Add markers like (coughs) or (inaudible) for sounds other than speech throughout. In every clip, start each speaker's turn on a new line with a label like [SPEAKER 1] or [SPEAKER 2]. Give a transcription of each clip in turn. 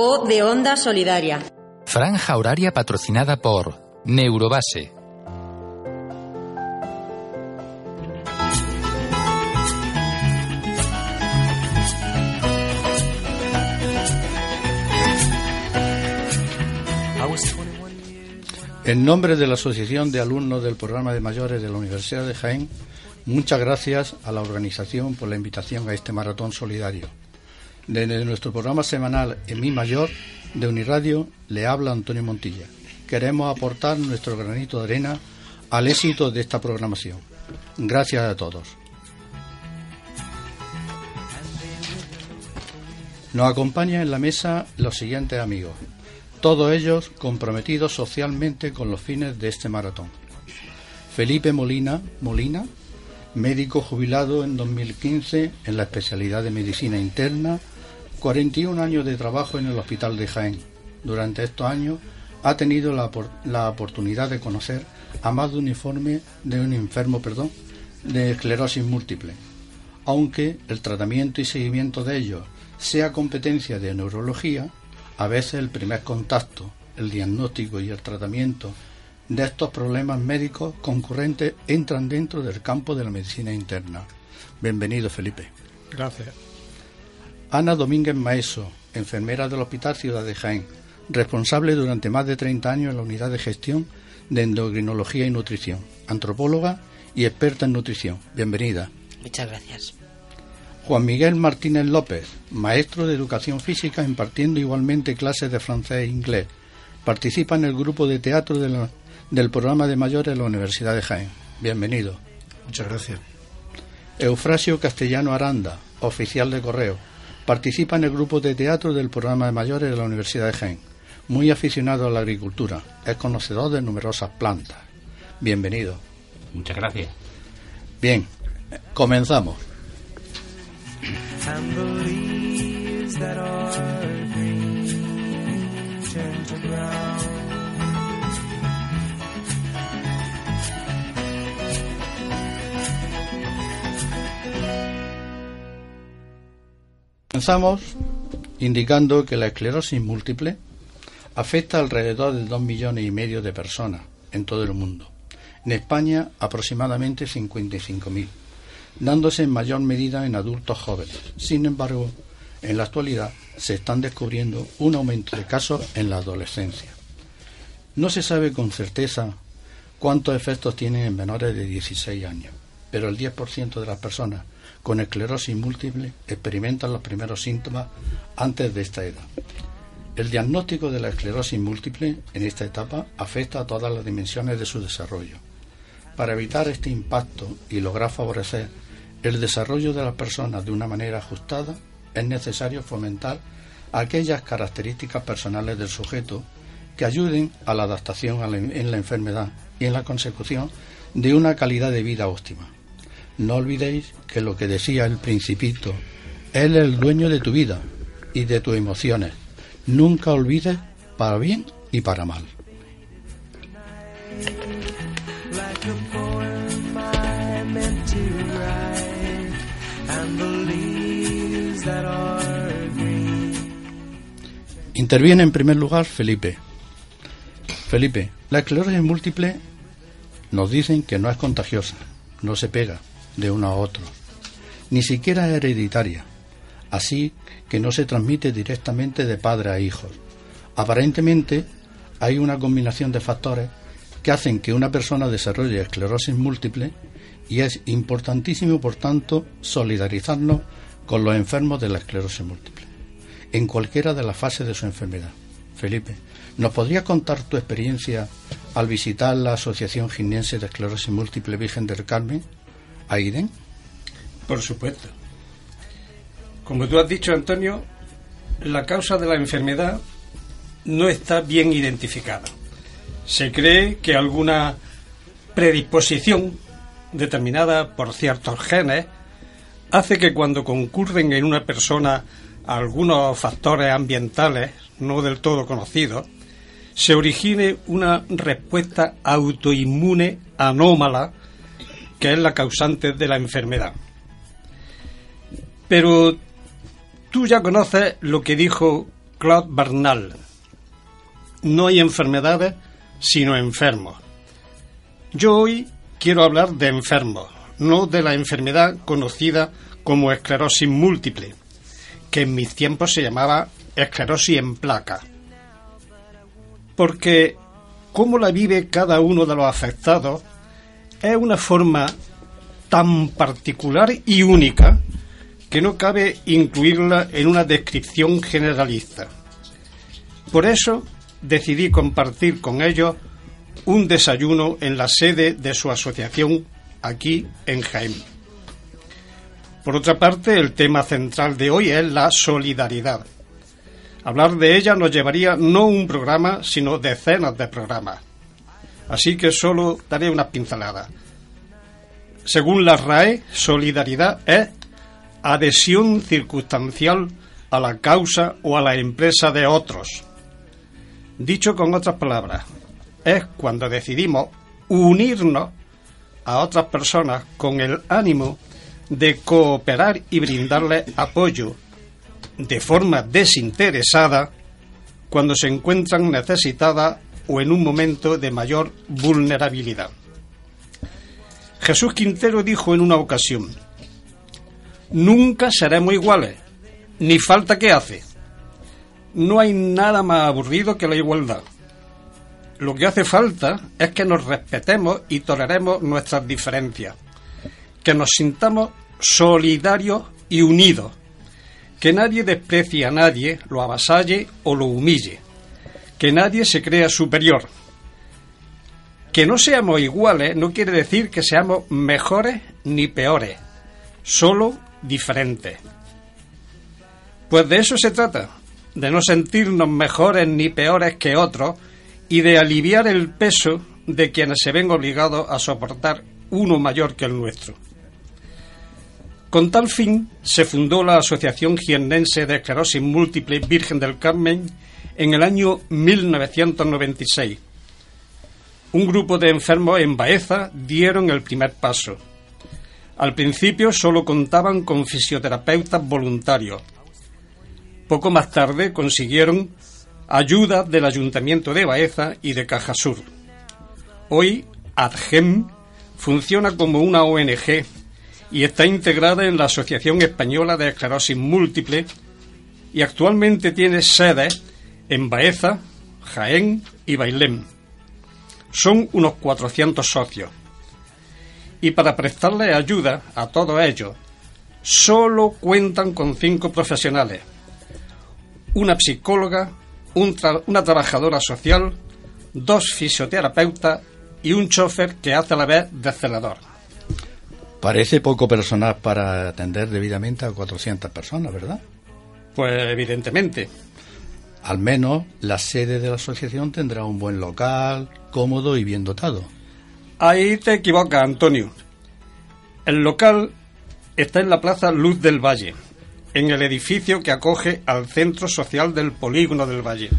[SPEAKER 1] o de Onda Solidaria.
[SPEAKER 2] Franja horaria patrocinada por Neurobase.
[SPEAKER 3] En nombre de la Asociación de Alumnos del Programa de Mayores de la Universidad de Jaén, muchas gracias a la organización por la invitación a este maratón solidario. Desde nuestro programa semanal En Mi Mayor de Uniradio le habla Antonio Montilla. Queremos aportar nuestro granito de arena al éxito de esta programación. Gracias a todos. Nos acompañan en la mesa los siguientes amigos, todos ellos comprometidos socialmente con los fines de este maratón. Felipe Molina, Molina, médico jubilado en 2015 en la especialidad de medicina interna, 41 años de trabajo en el Hospital de Jaén. Durante estos años ha tenido la, la oportunidad de conocer a más de un informe de un enfermo, perdón, de esclerosis múltiple. Aunque el tratamiento y seguimiento de ellos sea competencia de neurología, a veces el primer contacto, el diagnóstico y el tratamiento de estos problemas médicos concurrentes entran dentro del campo de la medicina interna. Bienvenido, Felipe.
[SPEAKER 4] Gracias.
[SPEAKER 3] Ana Domínguez Maeso, enfermera del Hospital Ciudad de Jaén, responsable durante más de 30 años en la unidad de gestión de endocrinología y nutrición, antropóloga y experta en nutrición. Bienvenida.
[SPEAKER 5] Muchas gracias.
[SPEAKER 3] Juan Miguel Martínez López, maestro de educación física impartiendo igualmente clases de francés e inglés. Participa en el grupo de teatro del programa de mayores de la Universidad de Jaén. Bienvenido.
[SPEAKER 4] Muchas gracias.
[SPEAKER 3] Eufrasio Castellano Aranda, oficial de correo. Participa en el grupo de teatro del programa de mayores de la Universidad de Jaén. Muy aficionado a la agricultura. Es conocedor de numerosas plantas. Bienvenido.
[SPEAKER 6] Muchas gracias.
[SPEAKER 3] Bien, comenzamos. Comenzamos indicando que la esclerosis múltiple afecta alrededor de dos millones y medio de personas en todo el mundo. En España aproximadamente 55.000 dándose en mayor medida en adultos jóvenes. Sin embargo, en la actualidad se están descubriendo un aumento de casos en la adolescencia. No se sabe con certeza cuántos efectos tienen en menores de 16 años, pero el 10% de las personas con esclerosis múltiple experimentan los primeros síntomas antes de esta edad. El diagnóstico de la esclerosis múltiple en esta etapa afecta a todas las dimensiones de su desarrollo. Para evitar este impacto y lograr favorecer el desarrollo de las personas de una manera ajustada, es necesario fomentar aquellas características personales del sujeto que ayuden a la adaptación en la enfermedad y en la consecución de una calidad de vida óptima. No olvidéis que lo que decía el principito, Él es el dueño de tu vida y de tus emociones. Nunca olvides para bien y para mal. Interviene en primer lugar Felipe. Felipe, la esclerosis múltiple nos dicen que no es contagiosa, no se pega de uno a otro, ni siquiera hereditaria, así que no se transmite directamente de padre a hijos. Aparentemente hay una combinación de factores que hacen que una persona desarrolle esclerosis múltiple y es importantísimo, por tanto, solidarizarnos con los enfermos de la esclerosis múltiple, en cualquiera de las fases de su enfermedad. Felipe, ¿nos podrías contar tu experiencia al visitar la Asociación Ginense de Esclerosis Múltiple Virgen del Carmen, Aiden?
[SPEAKER 4] Por supuesto. Como tú has dicho, Antonio, la causa de la enfermedad no está bien identificada. Se cree que alguna predisposición determinada por ciertos genes hace que cuando concurren en una persona algunos factores ambientales no del todo conocidos, se origine una respuesta autoinmune anómala que es la causante de la enfermedad. Pero tú ya conoces lo que dijo Claude Bernal. No hay enfermedades sino enfermos. Yo hoy quiero hablar de enfermos, no de la enfermedad conocida como esclerosis múltiple, que en mis tiempos se llamaba esclerosis en placa. Porque cómo la vive cada uno de los afectados es una forma tan particular y única que no cabe incluirla en una descripción generalista. Por eso decidí compartir con ellos un desayuno en la sede de su asociación aquí en Jaén. Por otra parte, el tema central de hoy es la solidaridad. Hablar de ella nos llevaría no un programa, sino decenas de programas. Así que solo daré unas pinceladas. Según la RAE, solidaridad es adhesión circunstancial a la causa o a la empresa de otros. Dicho con otras palabras, es cuando decidimos unirnos a otras personas con el ánimo de cooperar y brindarles apoyo de forma desinteresada cuando se encuentran necesitadas o en un momento de mayor vulnerabilidad. Jesús Quintero dijo en una ocasión, Nunca seremos iguales, ni falta que hace. No hay nada más aburrido que la igualdad. Lo que hace falta es que nos respetemos y toleremos nuestras diferencias, que nos sintamos solidarios y unidos, que nadie desprecie a nadie, lo avasalle o lo humille, que nadie se crea superior. Que no seamos iguales no quiere decir que seamos mejores ni peores, solo diferentes. Pues de eso se trata, de no sentirnos mejores ni peores que otros y de aliviar el peso de quienes se ven obligados a soportar uno mayor que el nuestro. Con tal fin se fundó la Asociación Giennense de Esclerosis Múltiple Virgen del Carmen en el año 1996. Un grupo de enfermos en Baeza dieron el primer paso al principio solo contaban con fisioterapeutas voluntarios. Poco más tarde consiguieron ayuda del Ayuntamiento de Baeza y de Cajasur. Hoy, ADGEM funciona como una ONG y está integrada en la Asociación Española de Esclerosis Múltiple y actualmente tiene sedes en Baeza, Jaén y Bailén. Son unos 400 socios y para prestarle ayuda a todos ellos, solo cuentan con cinco profesionales. Una psicóloga, una trabajadora social, dos fisioterapeutas y un chofer que hace a la vez de celador.
[SPEAKER 3] Parece poco personal para atender debidamente a 400 personas, ¿verdad?
[SPEAKER 4] Pues evidentemente.
[SPEAKER 3] Al menos la sede de la asociación tendrá un buen local, cómodo y bien dotado.
[SPEAKER 4] Ahí te equivocas, Antonio. El local está en la Plaza Luz del Valle, en el edificio que acoge al Centro Social del Polígono del Valle.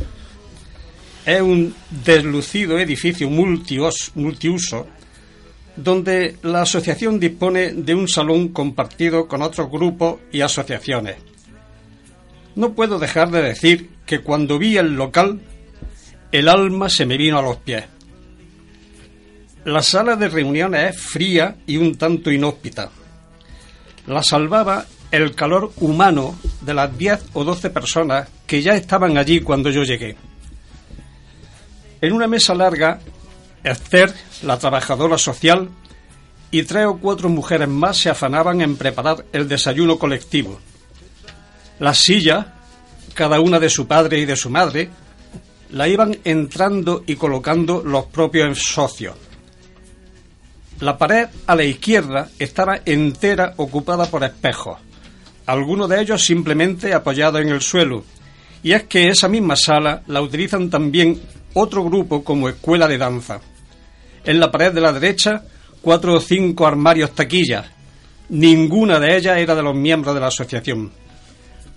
[SPEAKER 4] Es un deslucido edificio multiuso donde la asociación dispone de un salón compartido con otros grupos y asociaciones. No puedo dejar de decir que cuando vi el local, el alma se me vino a los pies. La sala de reuniones es fría y un tanto inhóspita. La salvaba el calor humano de las 10 o 12 personas que ya estaban allí cuando yo llegué. En una mesa larga, Esther, la trabajadora social, y tres o cuatro mujeres más se afanaban en preparar el desayuno colectivo. Las sillas, cada una de su padre y de su madre, la iban entrando y colocando los propios socios. La pared a la izquierda estaba entera ocupada por espejos, algunos de ellos simplemente apoyados en el suelo, y es que esa misma sala la utilizan también otro grupo como escuela de danza. En la pared de la derecha, cuatro o cinco armarios taquillas. Ninguna de ellas era de los miembros de la asociación.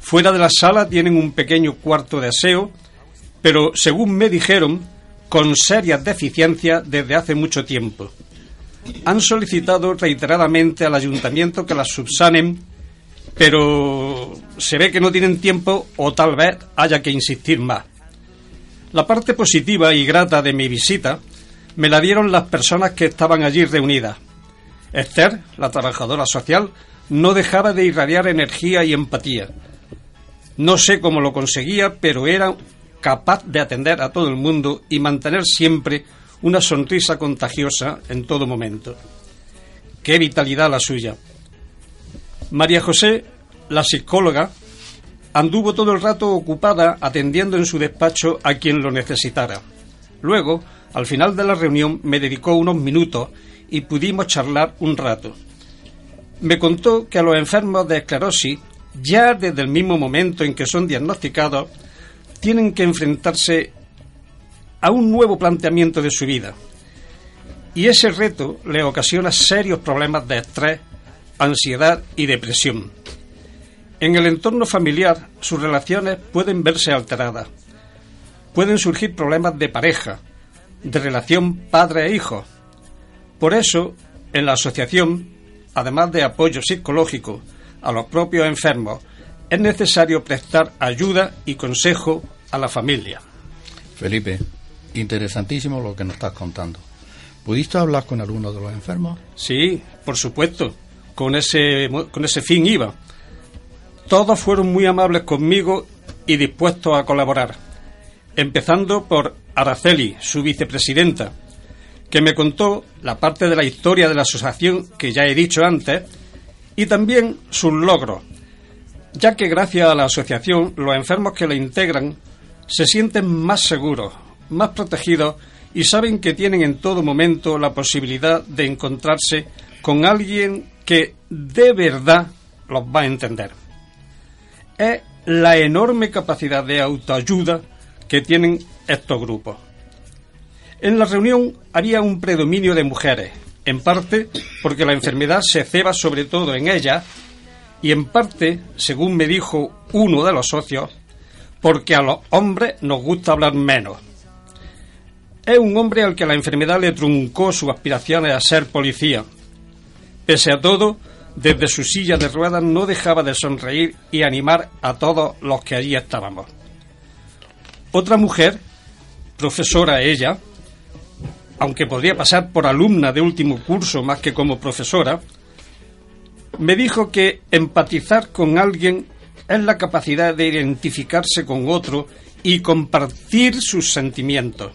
[SPEAKER 4] Fuera de la sala tienen un pequeño cuarto de aseo, pero según me dijeron, con serias deficiencias desde hace mucho tiempo han solicitado reiteradamente al ayuntamiento que las subsanen pero se ve que no tienen tiempo o tal vez haya que insistir más. La parte positiva y grata de mi visita me la dieron las personas que estaban allí reunidas. Esther, la trabajadora social, no dejaba de irradiar energía y empatía. No sé cómo lo conseguía, pero era capaz de atender a todo el mundo y mantener siempre una sonrisa contagiosa en todo momento. Qué vitalidad la suya. María José, la psicóloga, anduvo todo el rato ocupada atendiendo en su despacho a quien lo necesitara. Luego, al final de la reunión, me dedicó unos minutos y pudimos charlar un rato. Me contó que a los enfermos de esclerosis, ya desde el mismo momento en que son diagnosticados, tienen que enfrentarse a un nuevo planteamiento de su vida. Y ese reto le ocasiona serios problemas de estrés, ansiedad y depresión. En el entorno familiar, sus relaciones pueden verse alteradas. Pueden surgir problemas de pareja, de relación padre e hijo. Por eso, en la asociación, además de apoyo psicológico a los propios enfermos, es necesario prestar ayuda y consejo a la familia.
[SPEAKER 3] Felipe, interesantísimo lo que nos estás contando. ¿Pudiste hablar con alguno de los enfermos?
[SPEAKER 4] Sí, por supuesto. Con ese, con ese fin iba. Todos fueron muy amables conmigo y dispuestos a colaborar. Empezando por Araceli, su vicepresidenta, que me contó la parte de la historia de la asociación que ya he dicho antes y también sus logros, ya que gracias a la asociación los enfermos que la integran se sienten más seguros, más protegidos y saben que tienen en todo momento la posibilidad de encontrarse con alguien que de verdad los va a entender. Es la enorme capacidad de autoayuda que tienen estos grupos. En la reunión había un predominio de mujeres, en parte porque la enfermedad se ceba sobre todo en ellas y en parte, según me dijo uno de los socios, porque a los hombres nos gusta hablar menos. Es un hombre al que la enfermedad le truncó sus aspiraciones a ser policía. Pese a todo, desde su silla de ruedas no dejaba de sonreír y animar a todos los que allí estábamos. Otra mujer, profesora ella, aunque podría pasar por alumna de último curso más que como profesora, me dijo que empatizar con alguien es la capacidad de identificarse con otro y compartir sus sentimientos.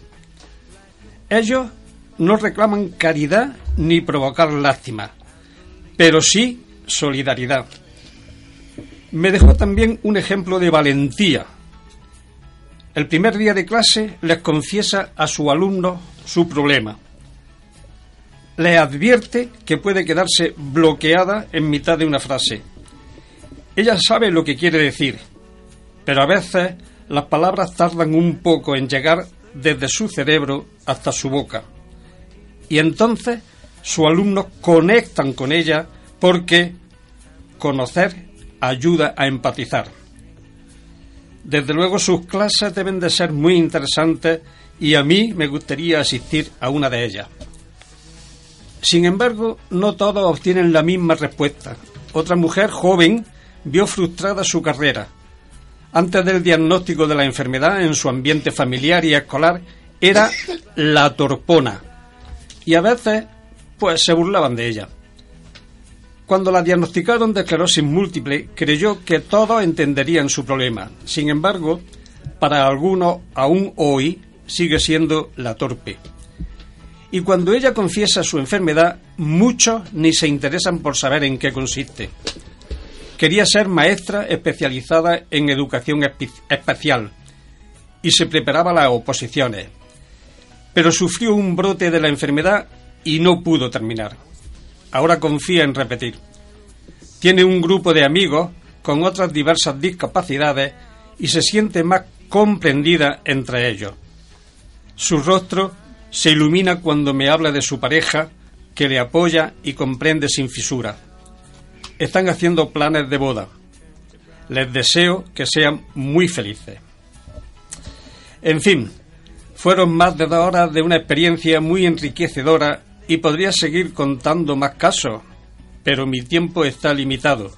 [SPEAKER 4] Ellos no reclaman caridad ni provocar lástima, pero sí solidaridad. Me dejó también un ejemplo de valentía. El primer día de clase les confiesa a su alumno su problema. Le advierte que puede quedarse bloqueada en mitad de una frase ella sabe lo que quiere decir, pero a veces las palabras tardan un poco en llegar desde su cerebro hasta su boca. Y entonces sus alumnos conectan con ella porque conocer ayuda a empatizar. Desde luego sus clases deben de ser muy interesantes y a mí me gustaría asistir a una de ellas. Sin embargo, no todos obtienen la misma respuesta. Otra mujer joven vio frustrada su carrera. Antes del diagnóstico de la enfermedad en su ambiente familiar y escolar era la torpona y a veces pues se burlaban de ella. Cuando la diagnosticaron de esclerosis múltiple, creyó que todos entenderían su problema. Sin embargo, para algunos, aún hoy, sigue siendo la torpe. Y cuando ella confiesa su enfermedad, muchos ni se interesan por saber en qué consiste. Quería ser maestra especializada en educación especial y se preparaba las oposiciones, pero sufrió un brote de la enfermedad y no pudo terminar. Ahora confía en repetir. Tiene un grupo de amigos con otras diversas discapacidades y se siente más comprendida entre ellos. Su rostro se ilumina cuando me habla de su pareja, que le apoya y comprende sin fisura están haciendo planes de boda. Les deseo que sean muy felices. En fin, fueron más de dos horas de una experiencia muy enriquecedora y podría seguir contando más casos, pero mi tiempo está limitado.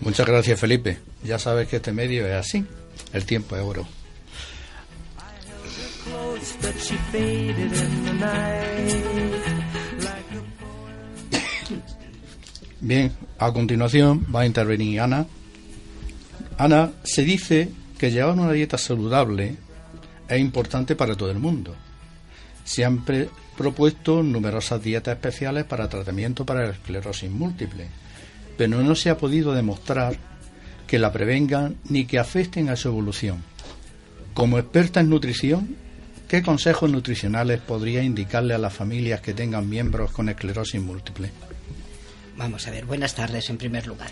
[SPEAKER 3] Muchas gracias, Felipe. Ya sabes que este medio es así. El tiempo es oro. Bien, a continuación va a intervenir Ana. Ana, se dice que llevar una dieta saludable es importante para todo el mundo. Se han propuesto numerosas dietas especiales para tratamiento para la esclerosis múltiple, pero no se ha podido demostrar que la prevengan ni que afecten a su evolución. Como experta en nutrición, ¿qué consejos nutricionales podría indicarle a las familias que tengan miembros con esclerosis múltiple?
[SPEAKER 5] Vamos a ver, buenas tardes en primer lugar.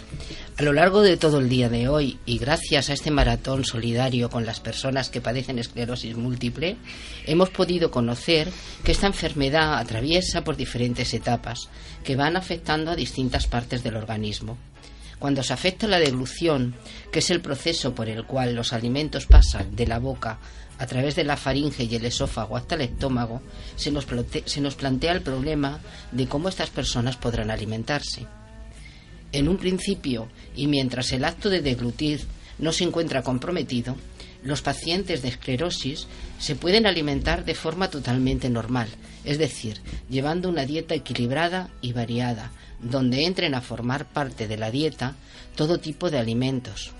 [SPEAKER 5] A lo largo de todo el día de hoy y gracias a este maratón solidario con las personas que padecen esclerosis múltiple, hemos podido conocer que esta enfermedad atraviesa por diferentes etapas que van afectando a distintas partes del organismo. Cuando se afecta la deglución, que es el proceso por el cual los alimentos pasan de la boca a través de la faringe y el esófago hasta el estómago, se nos, plantea el problema de cómo estas personas podrán alimentarse. En un principio, y mientras el acto de deglutir no se encuentra comprometido, los pacientes de esclerosis se pueden alimentar de forma totalmente normal, es decir, llevando una dieta equilibrada y variada, donde entren a formar parte de la dieta todo tipo de alimentos,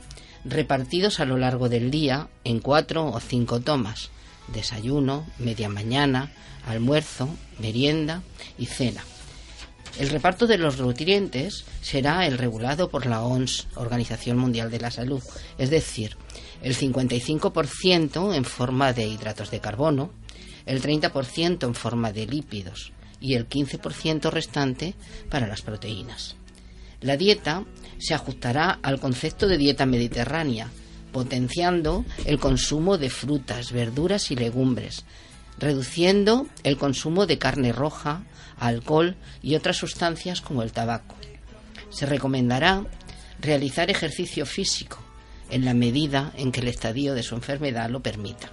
[SPEAKER 5] repartidos a lo largo del día en cuatro o cinco tomas, desayuno, media mañana, almuerzo, merienda y cena. El reparto de los nutrientes será el regulado por la ONS, Organización Mundial de la Salud, es decir, el 55% en forma de hidratos de carbono, el 30% en forma de lípidos y el 15% restante para las proteínas. La dieta se ajustará al concepto de dieta mediterránea, potenciando el consumo de frutas, verduras y legumbres, reduciendo el consumo de carne roja, alcohol y otras sustancias como el tabaco. Se recomendará realizar ejercicio físico en la medida en que el estadio de su enfermedad lo permita.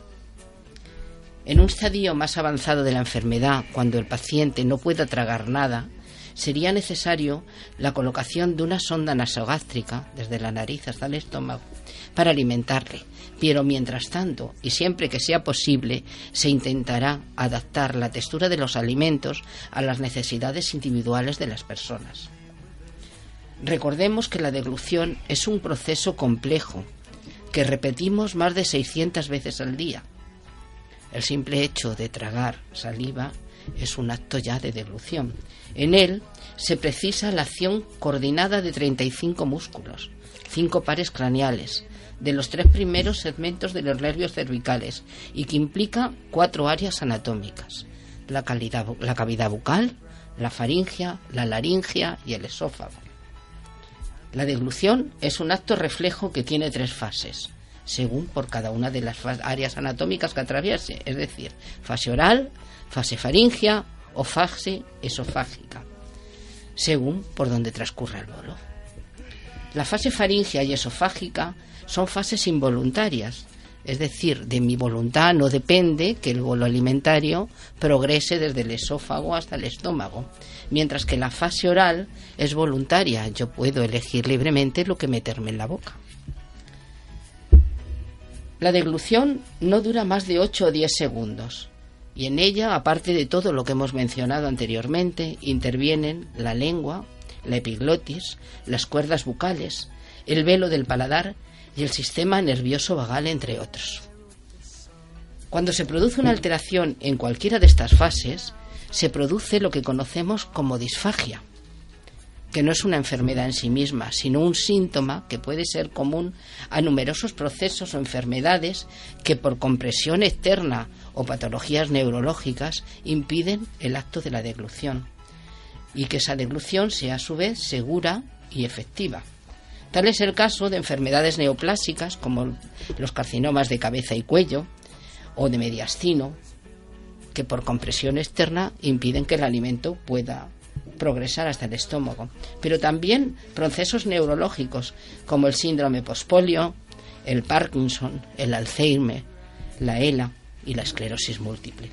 [SPEAKER 5] En un estadio más avanzado de la enfermedad, cuando el paciente no pueda tragar nada, sería necesario la colocación de una sonda nasogástrica desde la nariz hasta el estómago para alimentarle. Pero mientras tanto, y siempre que sea posible, se intentará adaptar la textura de los alimentos a las necesidades individuales de las personas. Recordemos que la deglución es un proceso complejo que repetimos más de 600 veces al día. El simple hecho de tragar saliva es un acto ya de deglución. En él se precisa la acción coordinada de 35 músculos, cinco pares craneales, de los tres primeros segmentos de los nervios cervicales y que implica cuatro áreas anatómicas, la, la cavidad bucal, la faringia, la laringia y el esófago. La deglución es un acto reflejo que tiene tres fases, según por cada una de las áreas anatómicas que atraviese, es decir, fase oral, fase faringia o fase esofágica, según por donde transcurra el bolo. La fase faringia y esofágica son fases involuntarias, es decir, de mi voluntad no depende que el bolo alimentario progrese desde el esófago hasta el estómago, mientras que la fase oral es voluntaria, yo puedo elegir libremente lo que meterme en la boca. La deglución no dura más de 8 o 10 segundos y en ella, aparte de todo lo que hemos mencionado anteriormente, intervienen la lengua, la epiglotis, las cuerdas bucales, el velo del paladar y el sistema nervioso vagal, entre otros. Cuando se produce una alteración en cualquiera de estas fases, se produce lo que conocemos como disfagia, que no es una enfermedad en sí misma, sino un síntoma que puede ser común a numerosos procesos o enfermedades que por compresión externa o patologías neurológicas impiden el acto de la deglución y que esa deglución sea a su vez segura y efectiva. Tal es el caso de enfermedades neoplásicas como los carcinomas de cabeza y cuello o de mediastino, que por compresión externa impiden que el alimento pueda progresar hasta el estómago, pero también procesos neurológicos como el síndrome pospolio, el Parkinson, el Alzheimer, la ELA y la esclerosis múltiple.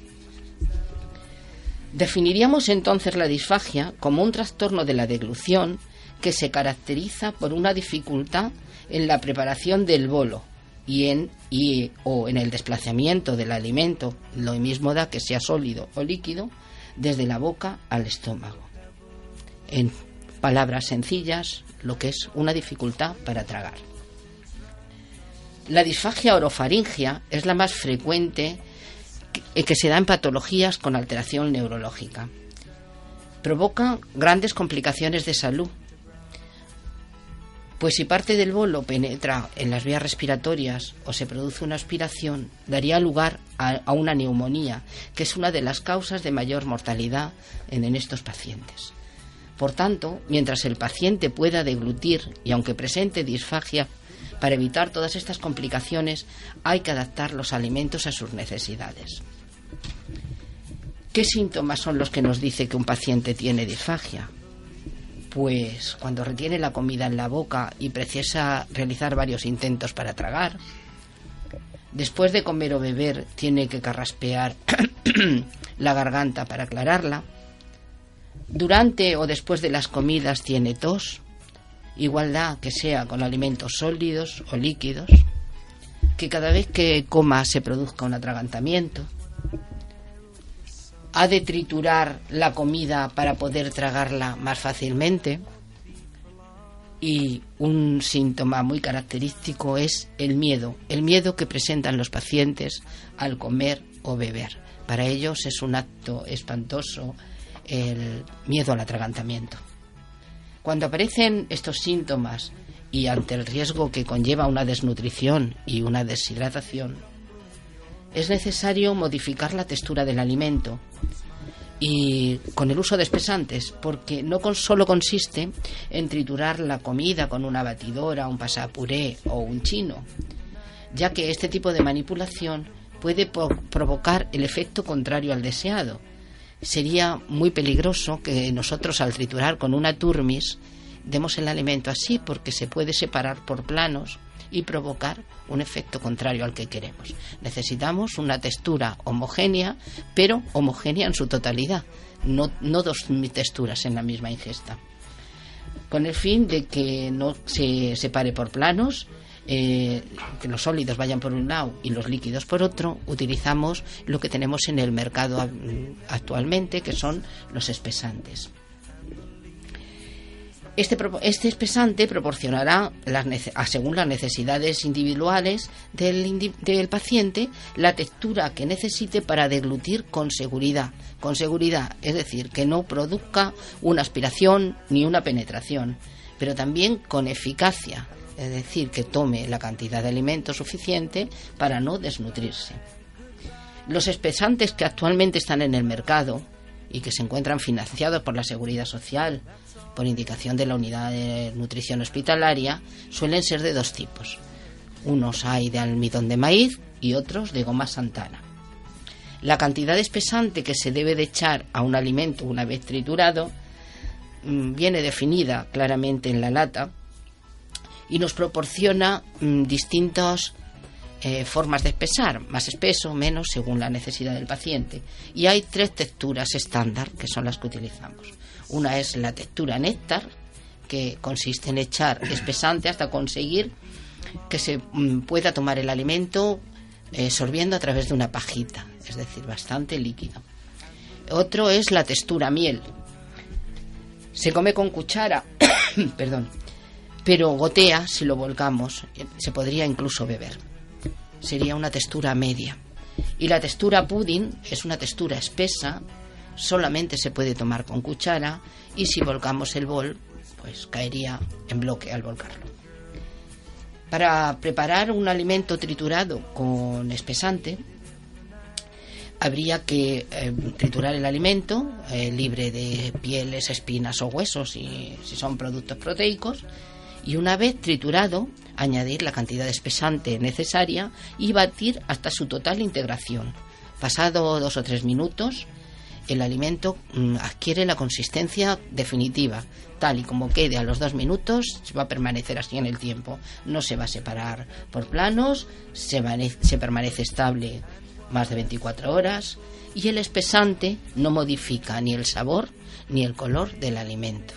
[SPEAKER 5] Definiríamos entonces la disfagia como un trastorno de la deglución que se caracteriza por una dificultad en la preparación del bolo y en o en el desplazamiento del alimento, lo mismo da que sea sólido o líquido, desde la boca al estómago. En palabras sencillas, lo que es una dificultad para tragar. La disfagia orofaringia es la más frecuente que, se da en patologías con alteración neurológica. Provoca grandes complicaciones de salud, pues si parte del bolo penetra en las vías respiratorias o se produce una aspiración, daría lugar a, una neumonía, que es una de las causas de mayor mortalidad en estos pacientes. Por tanto, mientras el paciente pueda deglutir y aunque presente disfagia, para evitar todas estas complicaciones hay que adaptar los alimentos a sus necesidades. ¿Qué síntomas son los que nos dice que un paciente tiene disfagia? pues cuando retiene la comida en la boca y precisa realizar varios intentos para tragar, después de comer o beber tiene que carraspear (coughs) la garganta para aclararla, durante o después de las comidas tiene tos, igualdad que sea con alimentos sólidos o líquidos, que cada vez que coma se produzca un atragantamiento, ha de triturar la comida para poder tragarla más fácilmente. Y un síntoma muy característico es el miedo, el miedo que presentan los pacientes al comer o beber. Para ellos es un acto espantoso el miedo al atragantamiento. Cuando aparecen estos síntomas y ante el riesgo que conlleva una desnutrición y una deshidratación, es necesario modificar la textura del alimento y con el uso de espesantes, porque no solo consiste en triturar la comida con una batidora, un pasapuré o un chino, ya que este tipo de manipulación puede provocar el efecto contrario al deseado. Sería muy peligroso que nosotros al triturar con una turmis demos el alimento así porque se puede separar por planos y provocar un efecto contrario al que queremos. Necesitamos una textura homogénea, pero homogénea en su totalidad, no, no dos texturas en la misma ingesta. Con el fin de que no se separe por planos, eh, que los sólidos vayan por un lado y los líquidos por otro, utilizamos lo que tenemos en el mercado actualmente, que son los espesantes. Este, este, espesante proporcionará, según las necesidades individuales del, del, paciente, la textura que necesite para deglutir con seguridad. Con seguridad, es decir, que no produzca una aspiración ni una penetración, pero también con eficacia, es decir, que tome la cantidad de alimento suficiente para no desnutrirse. Los espesantes que actualmente están en el mercado y que se encuentran financiados por la Seguridad Social, por indicación de la unidad de nutrición hospitalaria, suelen ser de dos tipos. Unos hay de almidón de maíz y otros de goma santana. La cantidad espesante que se debe de echar a un alimento una vez triturado mm, viene definida claramente en la lata y nos proporciona mm, distintas eh, formas de espesar, más espeso, menos, según la necesidad del paciente. Y hay tres texturas estándar que son las que utilizamos. Una es la textura néctar, que consiste en echar espesante hasta conseguir que se mm, pueda tomar el alimento eh, sorbiendo a través de una pajita, es decir, bastante líquido. Otro es la textura miel. Se come con cuchara, (coughs) perdón, pero gotea si lo volcamos, se podría incluso beber. Sería una textura media. Y la textura pudding es una textura espesa, solamente se puede tomar con cuchara y si volcamos el bol, pues caería en bloque al volcarlo. Para preparar un alimento triturado con espesante, habría que eh, triturar el alimento eh, libre de pieles, espinas o huesos si son productos proteicos y una vez triturado añadir la cantidad de espesante necesaria y batir hasta su total integración. Pasado dos o tres minutos, el alimento mm, adquiere la consistencia definitiva. Tal y como quede a los dos minutos, va a permanecer así en el tiempo. No se va a separar por planos, se, se permanece estable más de 24 horas y el espesante no modifica ni el sabor ni el color del alimento.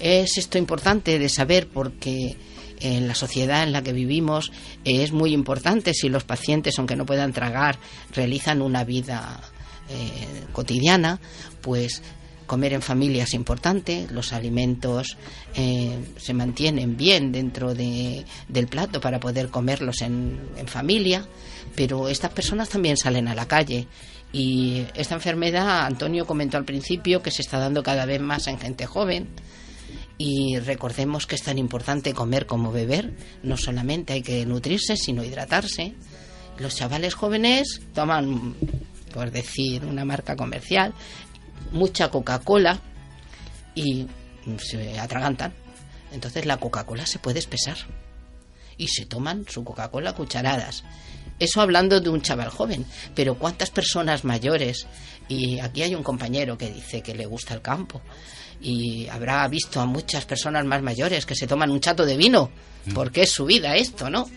[SPEAKER 5] Es esto importante de saber porque en la sociedad en la que vivimos es muy importante si los pacientes, aunque no puedan tragar, realizan una vida eh, cotidiana, pues comer en familia es importante, los alimentos eh, se mantienen bien dentro de, del plato para poder comerlos en, en familia, pero estas personas también salen a la calle. Y esta enfermedad, Antonio comentó al principio, que se está dando cada vez más en gente joven y recordemos que es tan importante comer como beber, no solamente hay que nutrirse, sino hidratarse. Los chavales jóvenes toman, por decir una marca comercial, mucha Coca-Cola y se atragantan. Entonces la Coca-Cola se puede espesar y se toman su Coca-Cola cucharadas. Eso hablando de un chaval joven, pero ¿cuántas personas mayores? Y aquí hay un compañero que dice que le gusta el campo y habrá visto a muchas personas más mayores que se toman un chato de vino, porque es su vida esto, ¿no?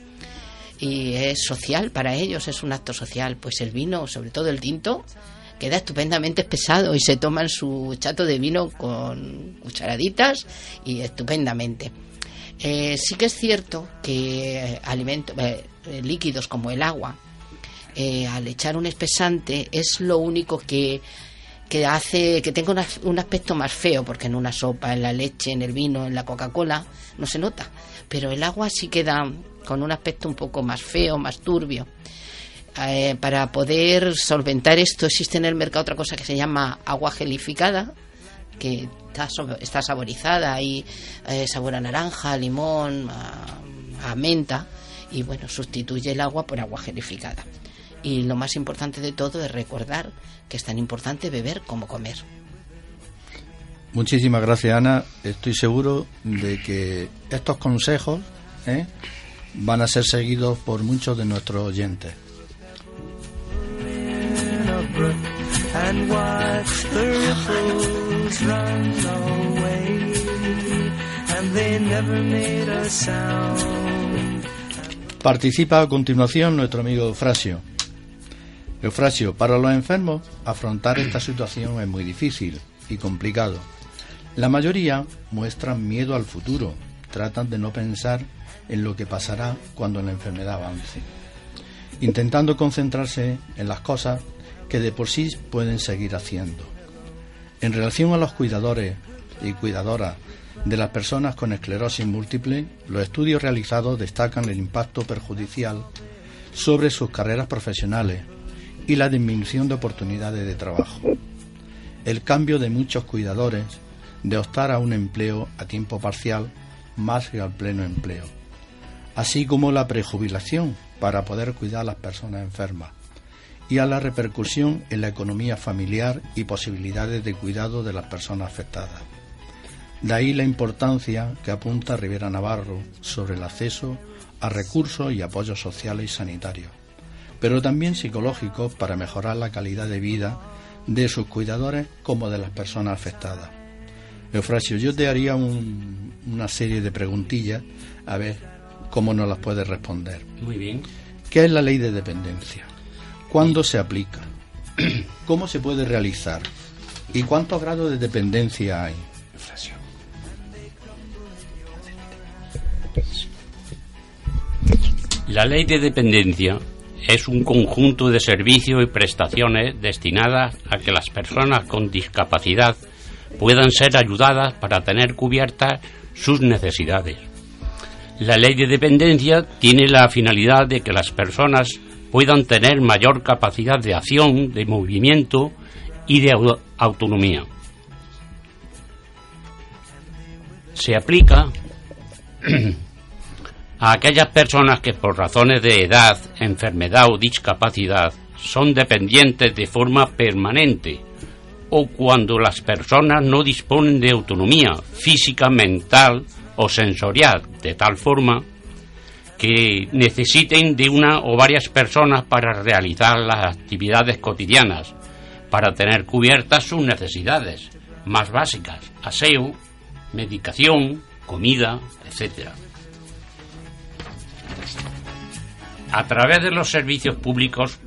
[SPEAKER 5] Y es social para ellos, es un acto social. Pues el vino, sobre todo el tinto, queda estupendamente pesado y se toman su chato de vino con cucharaditas y estupendamente. Eh, sí que es cierto que alimentos, eh, líquidos como el agua, eh, al echar un espesante, es lo único que que hace que tenga un aspecto más feo, porque en una sopa, en la leche, en el vino, en la Coca-Cola, no se nota. Pero el agua sí queda con un aspecto un poco más feo, más turbio. Eh, para poder solventar esto existe en el mercado otra cosa que se llama agua gelificada, que está, está saborizada y eh, sabor a naranja, limón, a menta, y bueno, sustituye el agua por agua gelificada. Y lo más importante de todo es recordar que es tan importante beber como comer.
[SPEAKER 3] Muchísimas gracias, Ana. Estoy seguro de que estos consejos ¿eh? van a ser seguidos por muchos de nuestros oyentes. Participa a continuación nuestro amigo Frasio. Eufrasio, para los enfermos, afrontar esta situación es muy difícil y complicado. La mayoría muestran miedo al futuro, tratan de no pensar en lo que pasará cuando la enfermedad avance, intentando concentrarse en las cosas que de por sí pueden seguir haciendo. En relación a los cuidadores y cuidadoras de las personas con esclerosis múltiple, los estudios realizados destacan el impacto perjudicial sobre sus carreras profesionales, y la disminución de oportunidades de trabajo. El cambio de muchos cuidadores de optar a un empleo a tiempo parcial más que al pleno empleo, así como la prejubilación para poder cuidar a las personas enfermas y a la repercusión en la economía familiar y posibilidades de cuidado de las personas afectadas. De ahí la importancia que apunta Rivera Navarro sobre el acceso a recursos y apoyos sociales y sanitarios pero también psicológicos para mejorar la calidad de vida de sus cuidadores como de las personas afectadas. Eufrasio, yo te haría una serie de preguntillas a ver cómo nos las puedes responder.
[SPEAKER 6] Muy bien.
[SPEAKER 3] ¿Qué es la ley de dependencia? ¿Cuándo se aplica? (clears throat) ¿Cómo se puede realizar? ¿Y cuántos grados de dependencia hay? Eufrasio.
[SPEAKER 6] La ley de dependencia es un conjunto de servicios y prestaciones destinadas a que las personas con discapacidad puedan ser ayudadas para tener cubiertas sus necesidades. La ley de dependencia tiene la finalidad de que las personas puedan tener mayor capacidad de acción, de movimiento y de autonomía. Se aplica (clears throat) a aquellas personas que por razones de edad, enfermedad o discapacidad son dependientes de forma permanente o cuando las personas no disponen de autonomía física, mental o sensorial, de tal forma que necesiten de una o varias personas para realizar las actividades cotidianas, para tener cubiertas sus necesidades más básicas, aseo, medicación, comida, etcétera. A través de los servicios públicos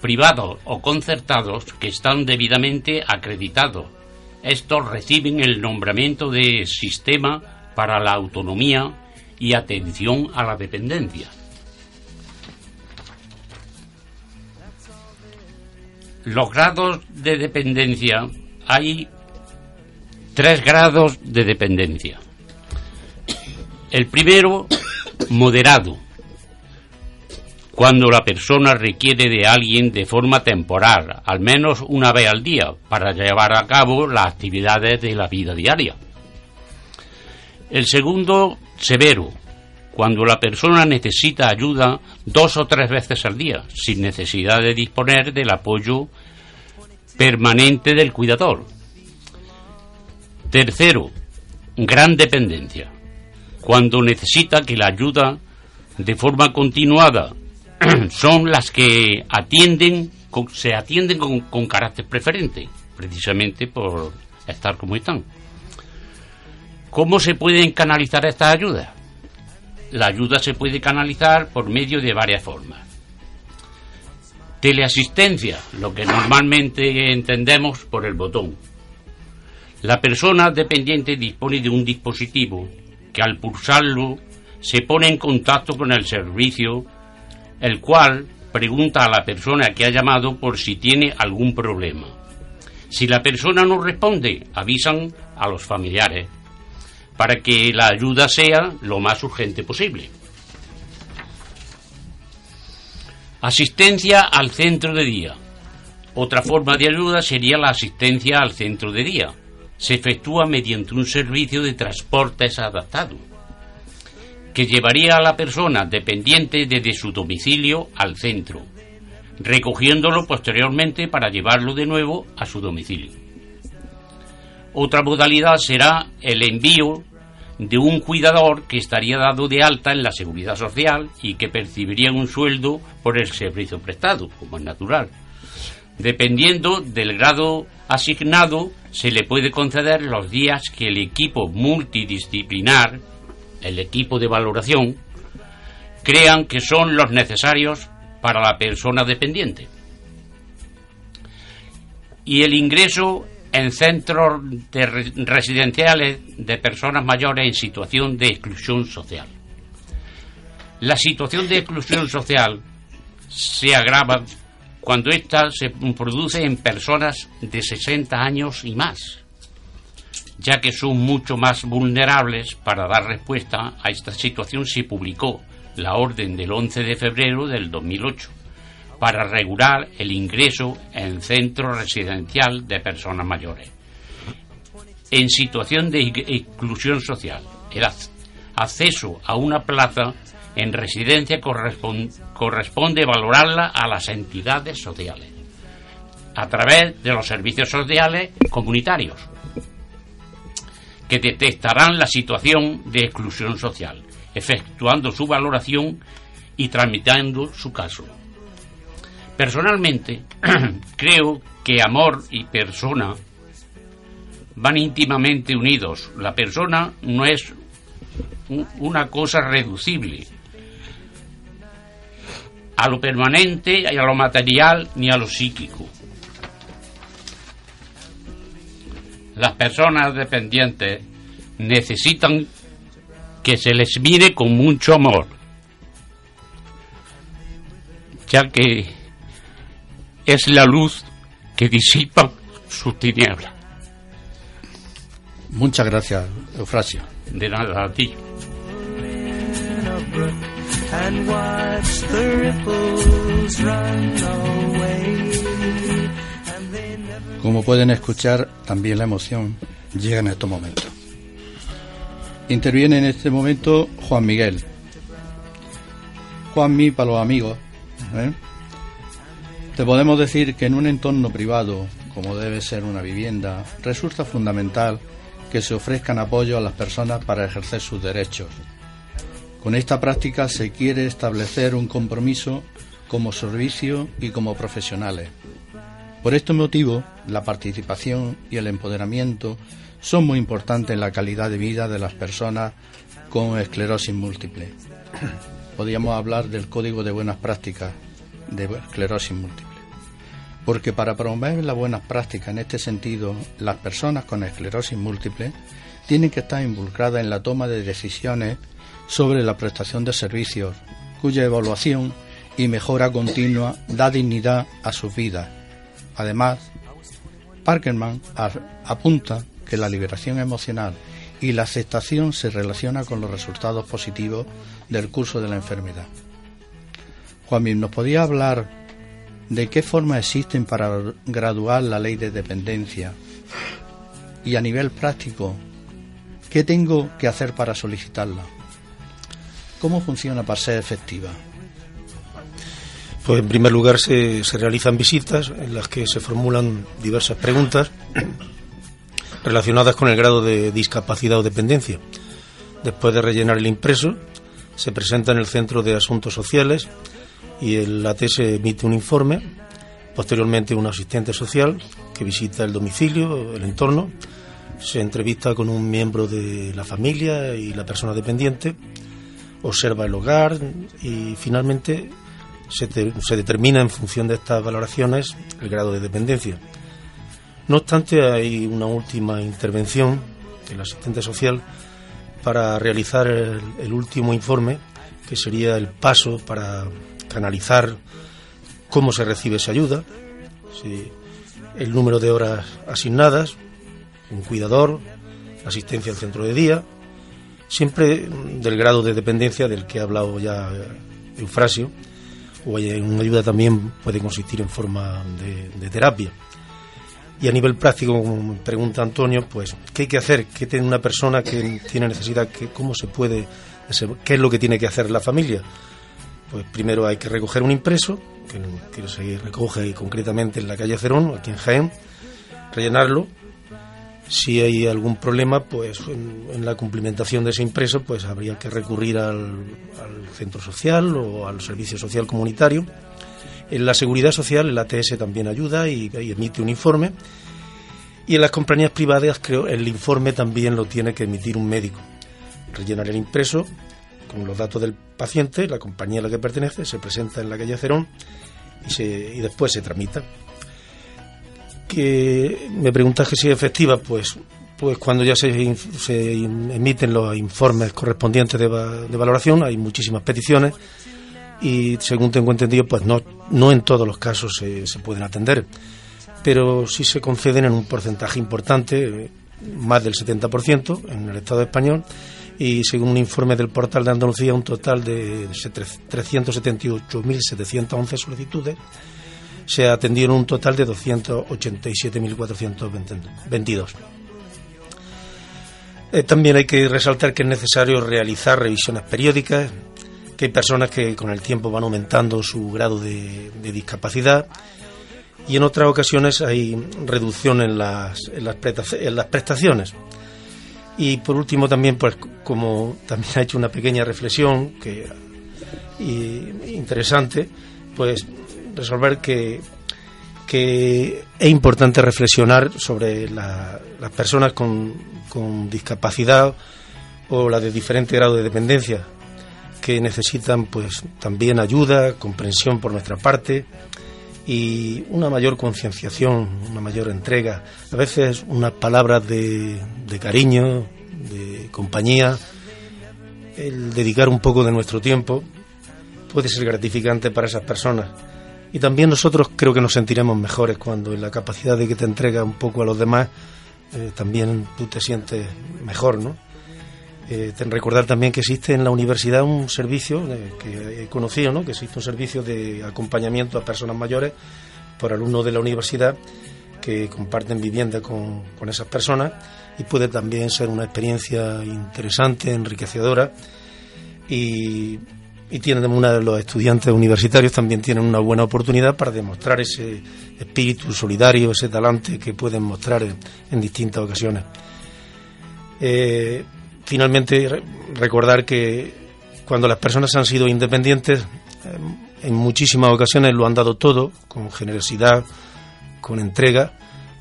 [SPEAKER 6] privados o concertados que están debidamente acreditados Estos reciben el nombramiento de Sistema para la Autonomía y Atención a la Dependencia. Los grados de dependencia, hay tres grados de dependencia. El primero, moderado, cuando la persona requiere de alguien de forma temporal, al menos una vez al día, para llevar a cabo las actividades de la vida diaria. El segundo, severo, cuando la persona necesita ayuda dos o tres veces al día, sin necesidad de disponer del apoyo permanente del cuidador. Tercero, gran dependencia, cuando necesita que la ayuda de forma continuada (clears throat) son las que atienden, se atienden con, carácter preferente, precisamente por estar como están. ¿Cómo se pueden canalizar estas ayudas? La ayuda se puede canalizar por medio de varias formas. Teleasistencia, lo que normalmente entendemos por el botón. La persona dependiente dispone de un dispositivo que al pulsarlo se pone en contacto con el servicio el cual pregunta a la persona que ha llamado por si tiene algún problema. Si la persona no responde, avisan a los familiares para que la ayuda sea lo más urgente posible. Asistencia al centro de día. Otra forma de ayuda sería la asistencia al centro de día. Se efectúa mediante un servicio de transportes adaptado que llevaría a la persona dependiente desde su domicilio al centro, recogiéndolo posteriormente para llevarlo de nuevo a su domicilio. Otra modalidad será el envío de un cuidador que estaría dado de alta en la seguridad social y que percibiría un sueldo por el servicio prestado, como es natural. Dependiendo del grado asignado, se le puede conceder los días que el equipo multidisciplinar el equipo de valoración, crean que son los necesarios para la persona dependiente. Y el ingreso en centros residenciales de personas mayores en situación de exclusión social. La situación de exclusión social se agrava cuando ésta se produce en personas de 60 años y más ya que son mucho más vulnerables para dar respuesta a esta situación se publicó la orden del 11 de febrero del 2008 para regular el ingreso en centro residencial de personas mayores en situación de exclusión social. El acceso a una plaza en residencia corresponde valorarla a las entidades sociales a través de los servicios sociales comunitarios que detectarán la situación de exclusión social, efectuando su valoración y tramitando su caso. Personalmente, (clears throat) creo que amor y persona van íntimamente unidos. La persona no es una cosa reducible a lo permanente y a lo material ni a lo psíquico. Las personas dependientes necesitan que se les mire con mucho amor, ya que es la luz que disipa sus tinieblas.
[SPEAKER 3] Muchas gracias, Eufrasio.
[SPEAKER 6] De nada, a ti.
[SPEAKER 3] Como pueden escuchar, también la emoción llega en estos momentos. Interviene en este momento Juan Miguel. Juan Mí para los amigos. ¿eh? Te podemos decir que en un entorno privado, como debe ser una vivienda, resulta fundamental que se ofrezcan apoyo a las personas para ejercer sus derechos. Con esta práctica se quiere establecer un compromiso como servicio y como profesionales por este motivo, la participación y el empoderamiento son muy importantes en la calidad de vida de las personas con esclerosis múltiple. Podríamos hablar del Código de Buenas Prácticas de Esclerosis Múltiple. porque para promover las buenas prácticas en este sentido, las personas con esclerosis múltiple tienen que estar involucradas en la toma de decisiones sobre la prestación de servicios, cuya evaluación y mejora continua da dignidad a sus vidas. Además, Parkerman apunta que la liberación emocional y la aceptación se relaciona con los resultados positivos del curso de la enfermedad. Juanmi, ¿nos podía hablar de qué formas existen para graduar la ley de dependencia? Y a nivel práctico, ¿qué tengo que hacer para solicitarla? ¿Cómo funciona para ser efectiva?
[SPEAKER 7] Pues en primer lugar se, se realizan visitas en las que se formulan diversas preguntas relacionadas con el grado de discapacidad o dependencia. Después de rellenar el impreso, se presenta en el Centro de Asuntos Sociales y el ATS emite un informe. Posteriormente, un asistente social que visita el domicilio, el entorno, se entrevista con un miembro de la familia y la persona dependiente, observa el hogar y finalmente se, determina en función de estas valoraciones el grado de dependencia. No obstante, hay una última intervención del asistente social para realizar el, último informe, que sería el paso para canalizar cómo se recibe esa ayuda, el número de horas asignadas, un cuidador, asistencia al centro de día, siempre del grado de dependencia del que ha hablado ya Eufrasio, o una ayuda también puede consistir en forma de terapia. Y a nivel práctico, como pregunta Antonio, pues, ¿qué hay que hacer? ¿Qué tiene una persona que tiene necesidad? ¿Cómo se puede...? ¿Qué es lo que tiene que hacer la familia? Pues primero hay que recoger un impreso, que, se recoge concretamente en la calle Cerón, aquí en Jaén, rellenarlo. Si hay algún problema, pues en, la cumplimentación de ese impreso, pues habría que recurrir al, centro social o al servicio social comunitario en la seguridad social el ATS también ayuda y, emite un informe. Y en las compañías privadas creo el informe también lo tiene que emitir un médico. Rellenar el impreso con los datos del paciente, la compañía a la que pertenece, se presenta en la calle Cerón y, después se tramita. Que me preguntas que si es efectiva, pues, pues cuando ya se, se emiten los informes correspondientes de, de valoración, hay muchísimas peticiones y según tengo entendido, pues no, no en todos los casos se, se pueden atender, pero sí se conceden en un porcentaje importante, más del 70% en el Estado español, y según un informe del portal de Andalucía, un total de 378.711 solicitudes se atendieron un total de 287.422. Eh, también hay que resaltar que es necesario realizar revisiones periódicas que hay personas que con el tiempo van aumentando su grado de, discapacidad y en otras ocasiones hay reducción en las, en las, prestaciones. Y por último también, pues como también ha hecho una pequeña reflexión que interesante, pues resolver que, que es importante reflexionar sobre las personas con, con discapacidad o las de diferente grado de dependencia, que necesitan pues también ayuda, comprensión por nuestra parte y una mayor concienciación, una mayor entrega, a veces unas palabras de, de cariño, de compañía, el dedicar un poco de nuestro tiempo puede ser gratificante para esas personas. Y también nosotros creo que nos sentiremos mejores cuando en la capacidad de que te entrega un poco a los demás, eh, también tú te sientes mejor, ¿no? Eh, recordar también que existe en la universidad un servicio que he conocido, ¿no? que existe un servicio de acompañamiento a personas mayores por alumnos de la universidad que comparten vivienda con, con esas personas y puede también ser una experiencia interesante, enriquecedora y, y tienen una de los estudiantes universitarios también tienen una buena oportunidad para demostrar ese espíritu solidario, ese talante que pueden mostrar en, distintas ocasiones. Eh, finalmente recordar que cuando las personas han sido independientes, eh, en muchísimas ocasiones lo han dado todo, con generosidad, con entrega,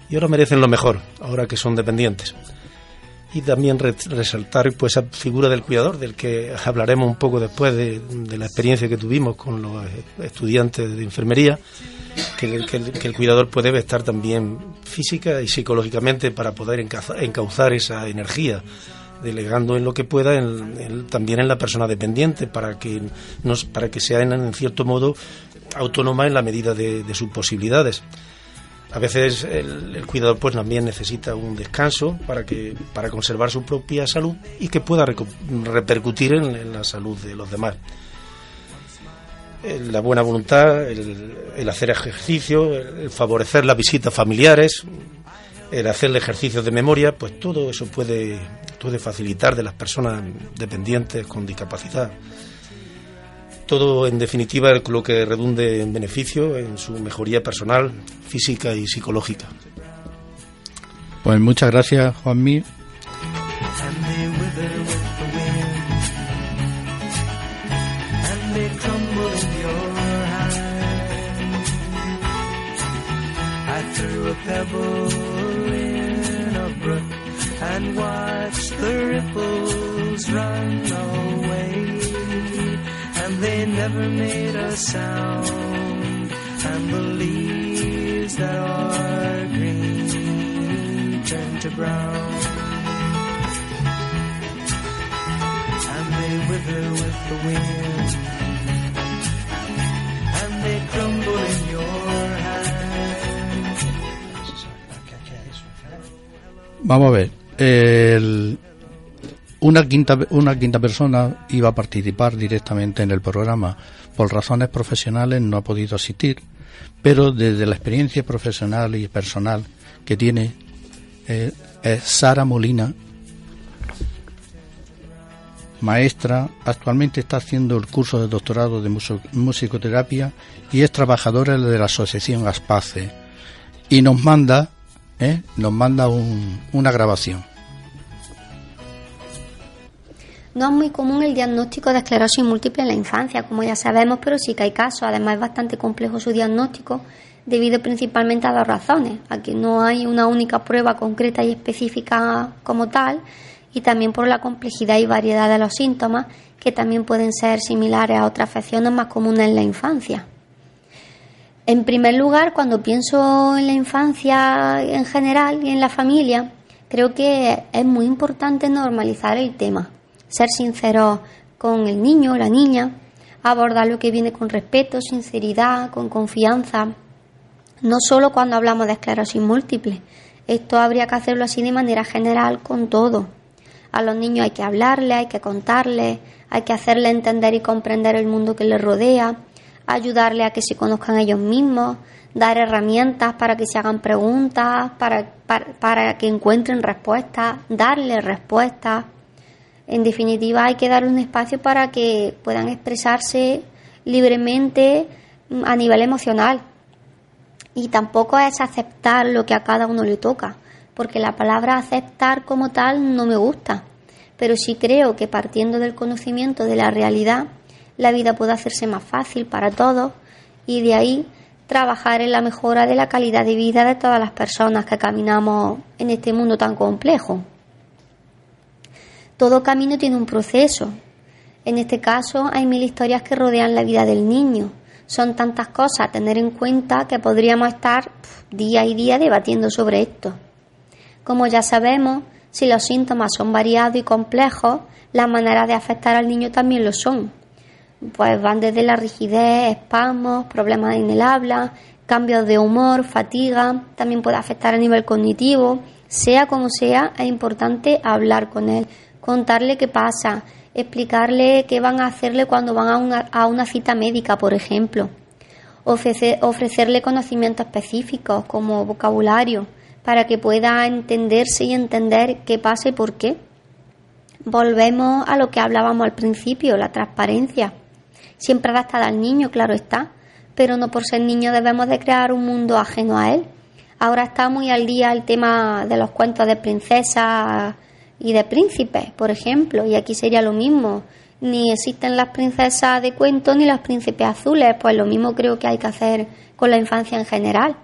[SPEAKER 7] y ahora merecen lo mejor, ahora que son dependientes. Y también resaltar pues esa figura del cuidador, del que hablaremos un poco después de, la experiencia que tuvimos con los estudiantes de enfermería, que, el cuidador puede estar también física y psicológicamente para poder encauzar esa energía delegando en lo que pueda también en la persona dependiente para que nos, para que sea en, cierto modo autónoma en la medida de sus posibilidades a veces el, cuidador pues también necesita un descanso para que para conservar su propia salud y que pueda repercutir en, la salud de los demás. La buena voluntad el, hacer ejercicio el favorecer las visitas familiares el hacer ejercicios de memoria pues todo eso puede puede facilitar de las personas dependientes con discapacidad todo en definitiva lo que redunde en beneficio en su mejoría personal, física y psicológica.
[SPEAKER 3] Pues muchas gracias, Juanmi. and watch the ripples run they never made a sound. And the leaves that are green turn to brown. And they wither with the wind. And they crumble in your hand. Vamos a ver. El, Una quinta, una quinta persona iba a participar directamente en el programa. Por razones profesionales no ha podido asistir, pero desde la experiencia profesional y personal que tiene eh, es Sara Molina, maestra, actualmente está haciendo el curso de doctorado de musicoterapia y es trabajadora de la asociación Aspace y nos manda, eh, nos manda una grabación.
[SPEAKER 8] No es muy común el diagnóstico de esclerosis múltiple en la infancia, como ya sabemos, pero sí que hay casos. Además, es bastante complejo su diagnóstico debido principalmente a dos razones. Aquí no hay una única prueba concreta y específica como tal, y también por la complejidad y variedad de los síntomas, que también pueden ser similares a otras afecciones más comunes en la infancia. En primer lugar, cuando pienso en la infancia en general y en la familia, creo que es muy importante normalizar el tema ser sincero con el niño o la niña, abordar lo que viene con respeto, sinceridad, con confianza, no solo cuando hablamos de esclerosis múltiple, esto habría que hacerlo así de manera general con todo. A los niños hay que hablarle, hay que contarle, hay que hacerle entender y comprender el mundo que les rodea, ayudarle a que se conozcan ellos mismos, dar herramientas para que se hagan preguntas, para, para, para que encuentren respuestas, darle respuestas, en definitiva, hay que dar un espacio para que puedan expresarse libremente mm, a nivel emocional. Y tampoco es aceptar lo que a cada uno le toca, porque la palabra aceptar como tal no me gusta. Pero sí creo que partiendo del conocimiento de la realidad, la vida puede hacerse más fácil para todos y de ahí trabajar en la mejora de la calidad de vida de todas las personas que caminamos en este mundo tan complejo. Todo camino tiene un proceso. En este caso hay mil historias que rodean la vida del niño. Son tantas cosas a tener en cuenta que podríamos estar día y día debatiendo sobre esto. Como ya sabemos, si los síntomas son variados y complejos, las maneras de afectar al niño también lo son. Pues van desde la rigidez, espasmos, problemas en el habla, cambios de humor, fatiga, también puede afectar a nivel cognitivo. Sea como sea, es importante hablar con él, contarle qué pasa, explicarle qué van a hacerle cuando van a una, a una cita médica, por ejemplo. ofrecerle conocimientos específicos como vocabulario para que pueda entenderse y entender qué pasa y por qué. Volvemos a lo que hablábamos al principio, la transparencia. Siempre adaptada al niño, claro está, pero no por ser niño debemos de crear un mundo ajeno a él. Ahora está muy al día el tema de los cuentos de princesas y de príncipes, por ejemplo, y aquí sería lo mismo. Ni existen las princesas de cuento ni los príncipes azules, pues lo mismo creo que hay que hacer con la infancia en general.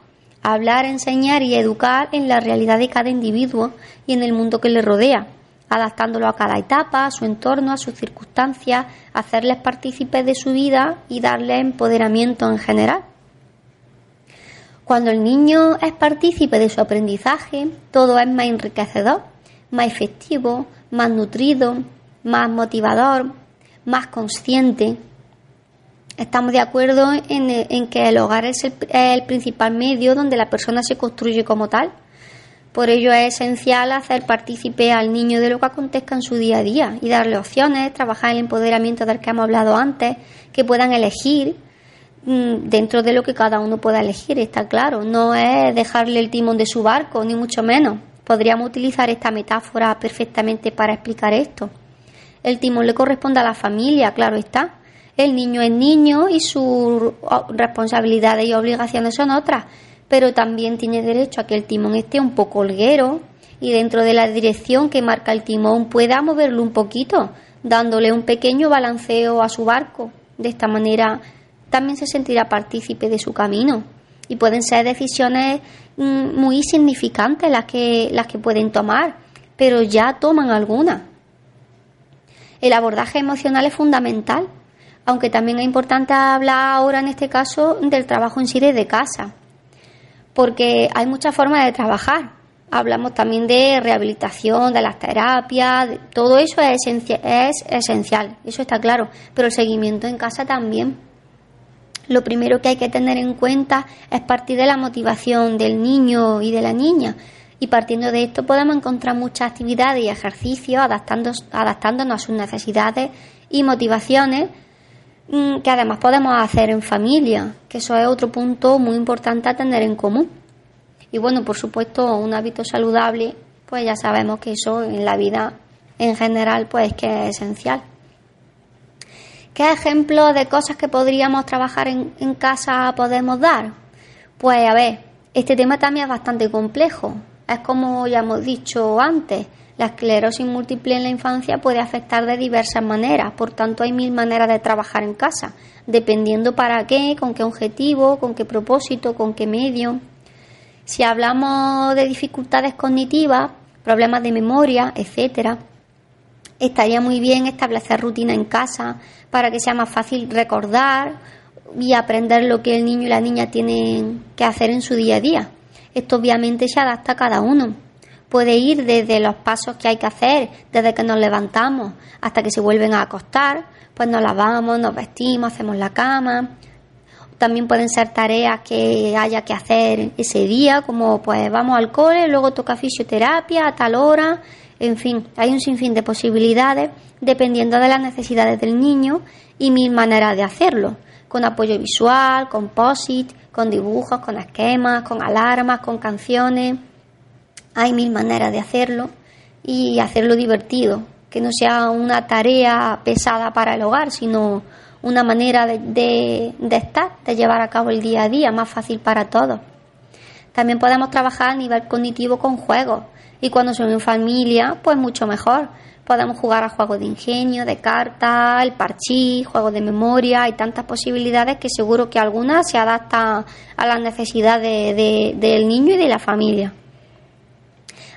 [SPEAKER 8] Hablar, enseñar y educar en la realidad de cada individuo y en el mundo que le rodea. adaptándolo a cada etapa, a su entorno, a sus circunstancias, hacerles partícipes de su vida y darles empoderamiento en general. Cuando el niño es partícipe de su aprendizaje, todo es más enriquecedor, más efectivo, más nutrido, más motivador, más consciente. Estamos de acuerdo en, que el hogar es el principal medio donde la persona se construye como tal por ello es esencial hacer partícipe al niño de lo que acontezca en su día a día y darle opciones, trabajar el empoderamiento del que hemos hablado antes, que puedan elegir mm, dentro de lo que cada uno pueda elegir, está claro. No es dejarle el timón de su barco, ni mucho menos. Podríamos utilizar esta metáfora perfectamente para explicar esto. El timón le corresponde a la familia, claro está. El niño es niño y sus responsabilidades y obligaciones son otras pero también tiene derecho a que el timón esté un poco holguero y dentro de la dirección que marca el timón pueda moverlo un poquito, dándole un pequeño balanceo a su barco. De esta manera también se sentirá partícipe de su camino y pueden ser decisiones muy significantes las que, las que pueden tomar, pero ya toman algunas. El abordaje emocional es fundamental, aunque también es importante hablar ahora en este caso del trabajo en sí desde casa porque hay muchas formas de trabajar. Hablamos también de rehabilitación, de las terapias, todo eso es, es esencial, eso está claro, pero el seguimiento en casa también. Lo primero que hay que tener en cuenta es partir de la motivación del niño y de la niña. Y partiendo de esto podemos encontrar muchas actividades y ejercicios adaptándonos a sus necesidades y motivaciones Mm, que además podemos hacer en familia, que eso es otro punto muy importante a tener en común. Y bueno, por supuesto, un hábito saludable, pues ya sabemos que eso en la vida en general, pues que es esencial. ¿Qué ejemplos de cosas que podríamos trabajar en, casa podemos dar? Pues a ver, este tema también es bastante complejo. Es como ya hemos dicho antes, la esclerosis múltiple en la infancia puede afectar de diversas maneras, por tanto hay mil maneras de trabajar en casa, dependiendo para qué, con qué objetivo, con qué propósito, con qué medio. Si hablamos de dificultades cognitivas, problemas de memoria, etcétera, estaría muy bien establecer rutina en casa para que sea más fácil recordar y aprender lo que el niño y la niña tienen que hacer en su día a día. Esto obviamente se adapta a cada uno puede ir desde los pasos que hay que hacer, desde que nos levantamos hasta que se vuelven a acostar, pues nos lavamos, nos vestimos, hacemos la cama. También pueden ser tareas que haya que hacer ese día, como pues vamos al cole, luego toca fisioterapia a tal hora, en fin, hay un sinfín de posibilidades dependiendo de las necesidades del niño y mil maneras de hacerlo, con apoyo visual, con posit, con dibujos, con esquemas, con alarmas, con canciones hay mil maneras de hacerlo y hacerlo divertido, que no sea una tarea pesada para el hogar, sino una manera de, estar, de llevar a cabo el día a día, más fácil para todos. También podemos trabajar a nivel cognitivo con juegos y cuando son en familia, pues mucho mejor. Podemos jugar a juegos de ingenio, de cartas, el parchís, juegos de memoria, hay tantas posibilidades que seguro que algunas se adaptan a las necesidades del niño y de la familia.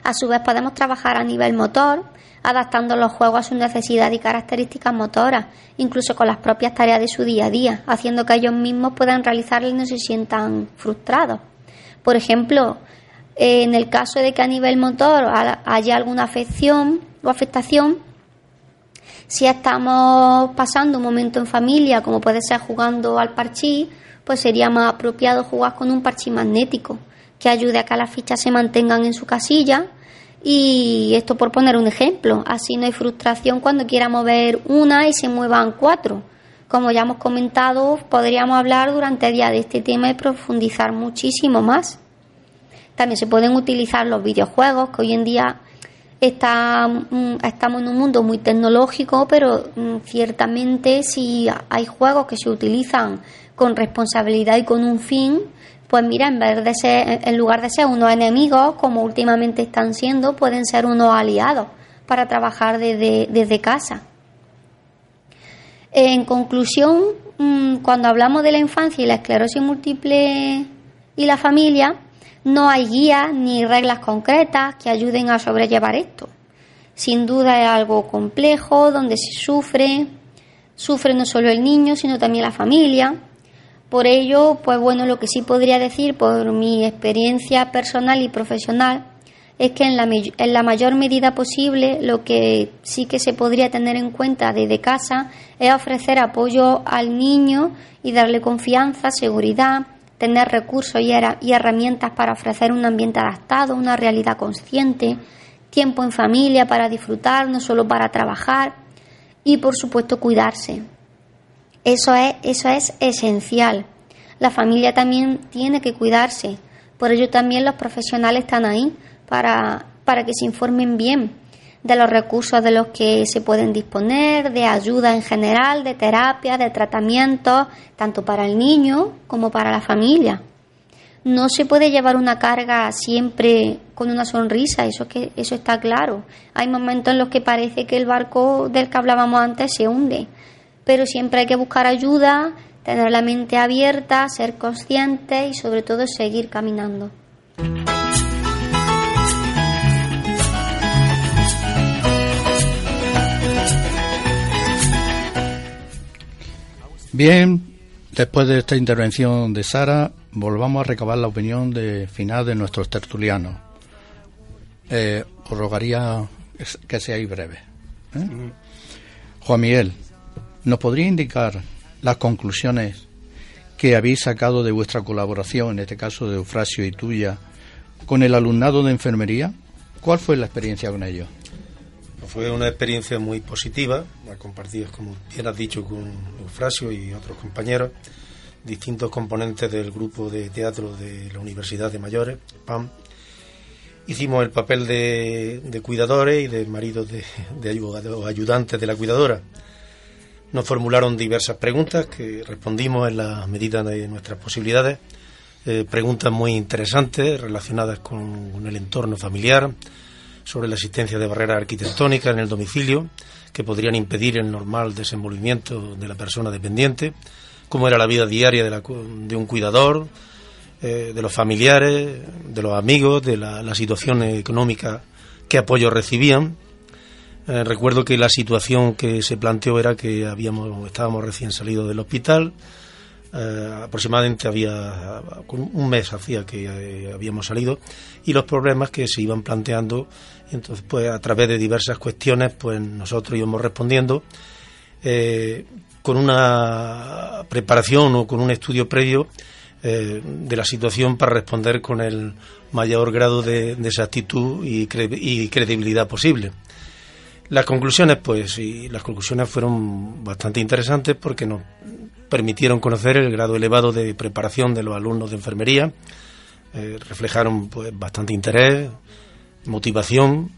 [SPEAKER 8] A su vez podemos trabajar a nivel motor, adaptando los juegos a sus necesidades y características motoras, incluso con las propias tareas de su día a día, haciendo que ellos mismos puedan realizarlas y no se sientan frustrados. Por ejemplo, en el caso de que a nivel motor haya alguna afección o afectación, si estamos pasando un momento en familia, como puede ser jugando al parchís, pues sería más apropiado jugar con un parchís magnético que ayude a que las fichas se mantengan en su casilla. Y esto por poner un ejemplo, así no hay frustración cuando quiera mover una y se muevan cuatro. Como ya hemos comentado, podríamos hablar durante el día de este tema y profundizar muchísimo más. También se pueden utilizar los videojuegos, que hoy en día está, mm, estamos en un mundo muy tecnológico, pero mm, ciertamente si hay juegos que se utilizan con responsabilidad y con un fin, pues mira, en vez de ser, en lugar de ser unos enemigos, como últimamente están siendo, pueden ser unos aliados para trabajar desde, casa. En conclusión, mm, cuando hablamos de la infancia y la esclerosis múltiple y la familia, no hay guías ni reglas concretas que ayuden a sobrellevar esto. Sin duda es algo complejo, donde se sufre, sufre no solo el niño, sino también la familia. Por ello, pues bueno, lo que sí podría decir por mi experiencia personal y profesional es que en la, en la mayor medida posible lo que sí que se podría tener en cuenta desde casa es ofrecer apoyo al niño y darle confianza, seguridad, tener recursos y, y herramientas para ofrecer un ambiente adaptado, una realidad consciente, tiempo en familia para disfrutar, no solo para trabajar y por supuesto cuidarse. Eso es, eso es esencial. La familia también tiene que cuidarse. Por ello también los profesionales están ahí para, para que se informen bien de los recursos de los que se pueden disponer, de ayuda en general, de terapia, de tratamiento, tanto para el niño como para la familia. No se puede llevar una carga siempre con una sonrisa, eso que eso está claro. Hay momentos en los que parece que el barco del que hablábamos antes se hunde, pero siempre hay que buscar ayuda, tener la mente abierta, ser consciente y sobre todo seguir caminando.
[SPEAKER 3] Bien, después de esta intervención de Sara, volvamos a recabar la opinión de final de nuestros tertulianos. Eh, os rogaría que seáis breves. ¿eh? Juan Miguel, ¿nos podría indicar las conclusiones que habéis sacado de vuestra colaboración, en este caso de Eufrasio y tuya, con el alumnado de enfermería? ¿Cuál fue la experiencia con ellos?
[SPEAKER 7] Fue una experiencia muy positiva, compartida, como bien has dicho, con Eufrasio y otros compañeros, distintos componentes del grupo de teatro de la Universidad de Mayores, PAM. Hicimos el papel de, cuidadores y de maridos de, de ayudantes de la cuidadora. Nos formularon diversas preguntas que respondimos en la medida de nuestras posibilidades. Eh, preguntas muy interesantes relacionadas con el entorno familiar, sobre la existencia de barreras arquitectónicas en el domicilio que podrían impedir el normal desenvolvimiento de la persona dependiente, cómo era la vida diaria de, un cuidador, eh, de los familiares, de los amigos, de la, situación económica, qué apoyo recibían. Eh, recuerdo que la situación que se planteó era que habíamos, estábamos recién salidos del hospital, eh, aproximadamente había un mes hacía que eh, habíamos salido y los problemas que se iban planteando entonces pues a través de diversas cuestiones pues nosotros íbamos respondiendo eh, con una preparación o con un estudio previo de la situación para responder con el mayor grado de, exactitud y, y credibilidad posible. Las conclusiones, pues, y las conclusiones fueron bastante interesantes porque nos permitieron conocer el grado elevado de preparación de los alumnos de enfermería, eh, reflejaron pues, bastante interés, motivación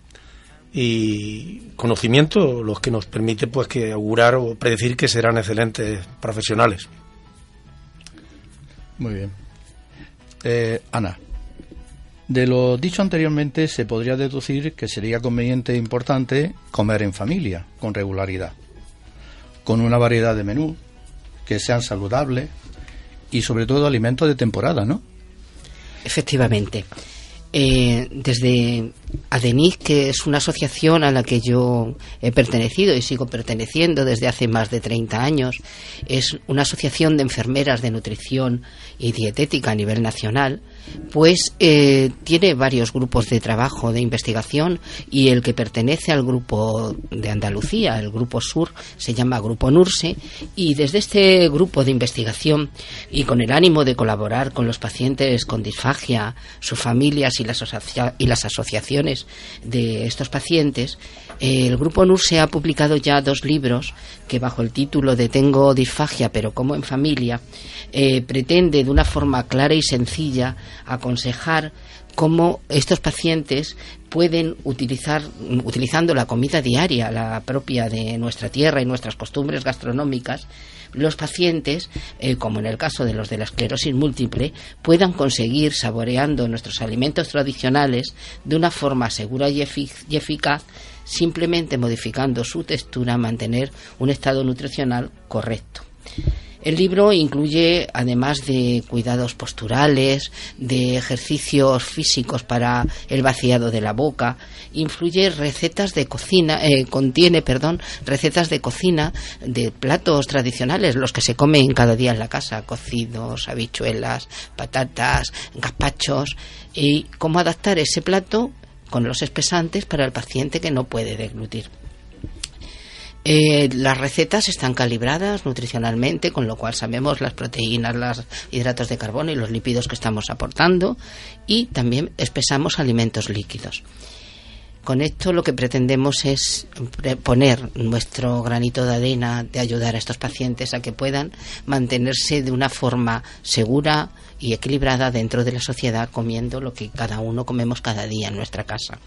[SPEAKER 7] y conocimiento, los que nos permite pues que augurar o predecir que serán excelentes profesionales.
[SPEAKER 3] Muy bien. Eh, Ana, de lo dicho anteriormente se podría deducir que sería conveniente e importante comer en familia con regularidad, con una variedad de menús que sean saludables y sobre todo alimentos de temporada, ¿no?
[SPEAKER 5] Efectivamente. Eh, desde ADENIC, que es una asociación a la que yo he pertenecido y sigo perteneciendo desde hace más de 30 años, es una asociación de enfermeras de nutrición y dietética a nivel nacional, pues eh, tiene varios grupos de trabajo, de investigación, y el que pertenece al grupo de Andalucía, el grupo sur, se llama Grupo NURSE, y desde este grupo de investigación y con el ánimo de colaborar con los pacientes con disfagia, sus familias y las, y las asociaciones de estos pacientes, el grupo NURSE ha publicado ya dos libros que bajo el título de Tengo disfagia pero como en familia, eh, pretende de una forma clara y sencilla aconsejar cómo estos pacientes pueden utilizar, utilizando la comida diaria, la propia de nuestra tierra y nuestras costumbres gastronómicas, los pacientes, eh, como en el caso de los de la esclerosis múltiple, puedan conseguir, saboreando nuestros alimentos tradicionales de una forma segura y, y eficaz, simplemente modificando su textura, mantener un estado nutricional correcto. El libro incluye, además de cuidados posturales, de ejercicios físicos para el vaciado de la boca, influye recetas de cocina, eh, contiene, perdón, recetas de cocina de platos tradicionales, los que se comen cada día en la casa, cocidos, habichuelas, patatas, gazpachos, y cómo adaptar ese plato con los espesantes para el paciente que no puede deglutir. Eh, las recetas están calibradas nutricionalmente, con lo cual sabemos las proteínas, los hidratos de carbono y los lípidos que estamos aportando y también espesamos alimentos líquidos. Con esto lo que pretendemos es poner nuestro granito de arena de ayudar a estos pacientes a que puedan mantenerse de una forma segura y equilibrada dentro de la sociedad comiendo lo que cada uno comemos cada día en nuestra casa.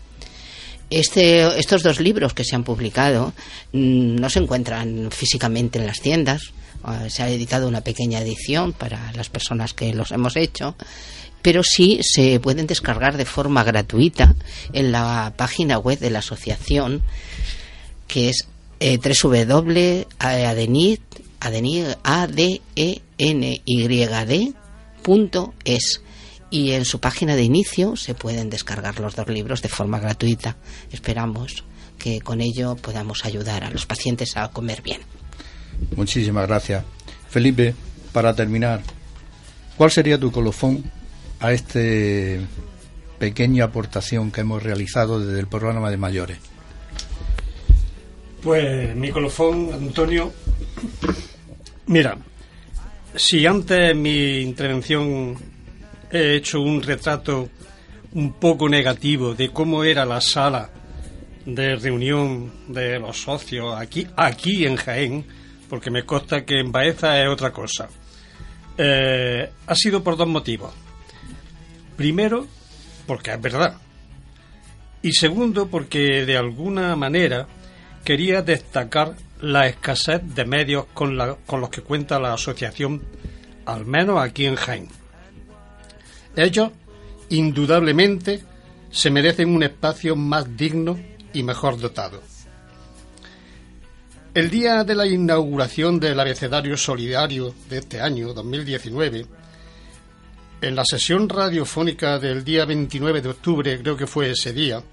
[SPEAKER 5] Este, estos dos libros que se han publicado mm, no se encuentran físicamente en las tiendas. Ah, se ha editado una pequeña edición para las personas que los hemos hecho, pero sí se pueden descargar de forma gratuita en la página web de la asociación, que es eh, www.adenyd.es y en su página de inicio se pueden descargar los dos libros de forma gratuita. Esperamos que con ello podamos ayudar a los pacientes a comer bien.
[SPEAKER 3] Muchísimas gracias. Felipe, para terminar, ¿cuál sería tu colofón a esta pequeña aportación que hemos realizado desde el programa de mayores?
[SPEAKER 4] Pues mi colofón, Antonio, mira, si antes mi intervención he hecho un retrato un poco negativo de cómo era la sala de reunión de los socios aquí, aquí en Jaén, porque me consta que en Baeza es otra cosa. Eh, ha sido por dos motivos. Primero, porque es verdad. Y segundo, porque de alguna manera quería destacar la escasez de medios con, la, con los que cuenta la asociación, al menos aquí en Jaén. Ellos, indudablemente, se merecen un espacio más digno y mejor dotado. El día de la inauguración del abecedario solidario de este año, 2019, en la sesión radiofónica del día 29 de octubre, creo que fue ese día,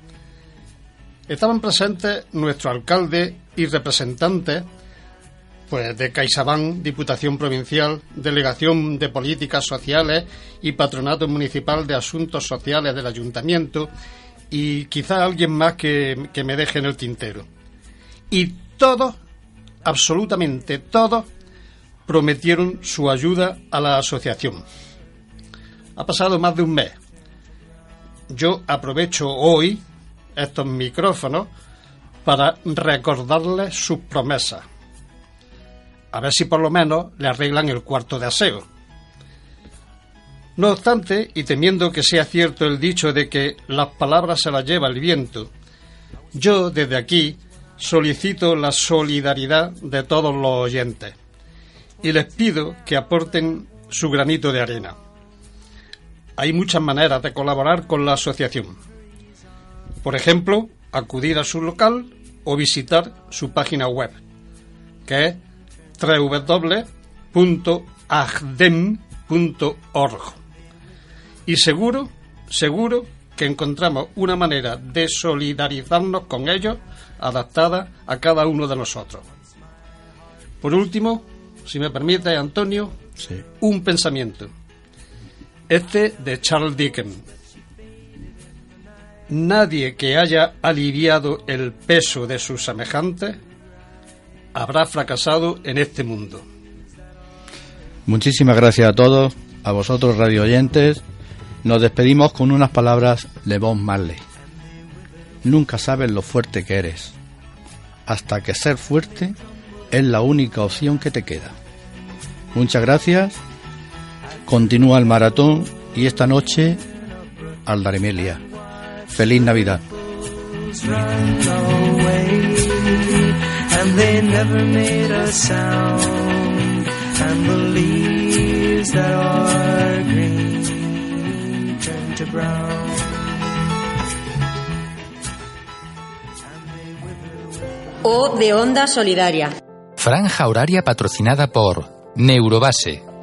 [SPEAKER 4] estaban presentes nuestro alcalde y representantes pues de CaixaBank, Diputación Provincial, Delegación de Políticas Sociales y Patronato Municipal de Asuntos Sociales del Ayuntamiento y quizá alguien más que, que me deje en el tintero. Y todos, absolutamente todos, prometieron su ayuda a la asociación. Ha pasado más de un mes. Yo aprovecho hoy estos micrófonos para recordarles sus promesas a ver si por lo menos le arreglan el cuarto de aseo. No obstante, y temiendo que sea cierto el dicho de que las palabras se las lleva el viento, yo desde aquí solicito la solidaridad de todos los oyentes y les pido que aporten su granito de arena. Hay muchas maneras de colaborar con la asociación. Por ejemplo, acudir a su local o visitar su página web, que es www.agdem.org. Y seguro, seguro que encontramos una manera de solidarizarnos con ellos adaptada a cada uno de nosotros. Por último, si me permite, Antonio, un pensamiento. Este de Charles Dickens. Nadie que haya aliviado el peso de sus semejantes habrá fracasado en este mundo.
[SPEAKER 3] Muchísimas gracias a todos, a vosotros radio oyentes. Nos despedimos con unas palabras de Bob Marley. Nunca sabes lo fuerte que eres, hasta que ser fuerte es la única opción que te queda. Muchas gracias. Continúa el maratón y esta noche Aldaremelia. Feliz Navidad. And they never made a sound. And the leaves that are green turn to brown.
[SPEAKER 1] O de Onda Solidaria.
[SPEAKER 2] Franja horaria patrocinada por Neurobase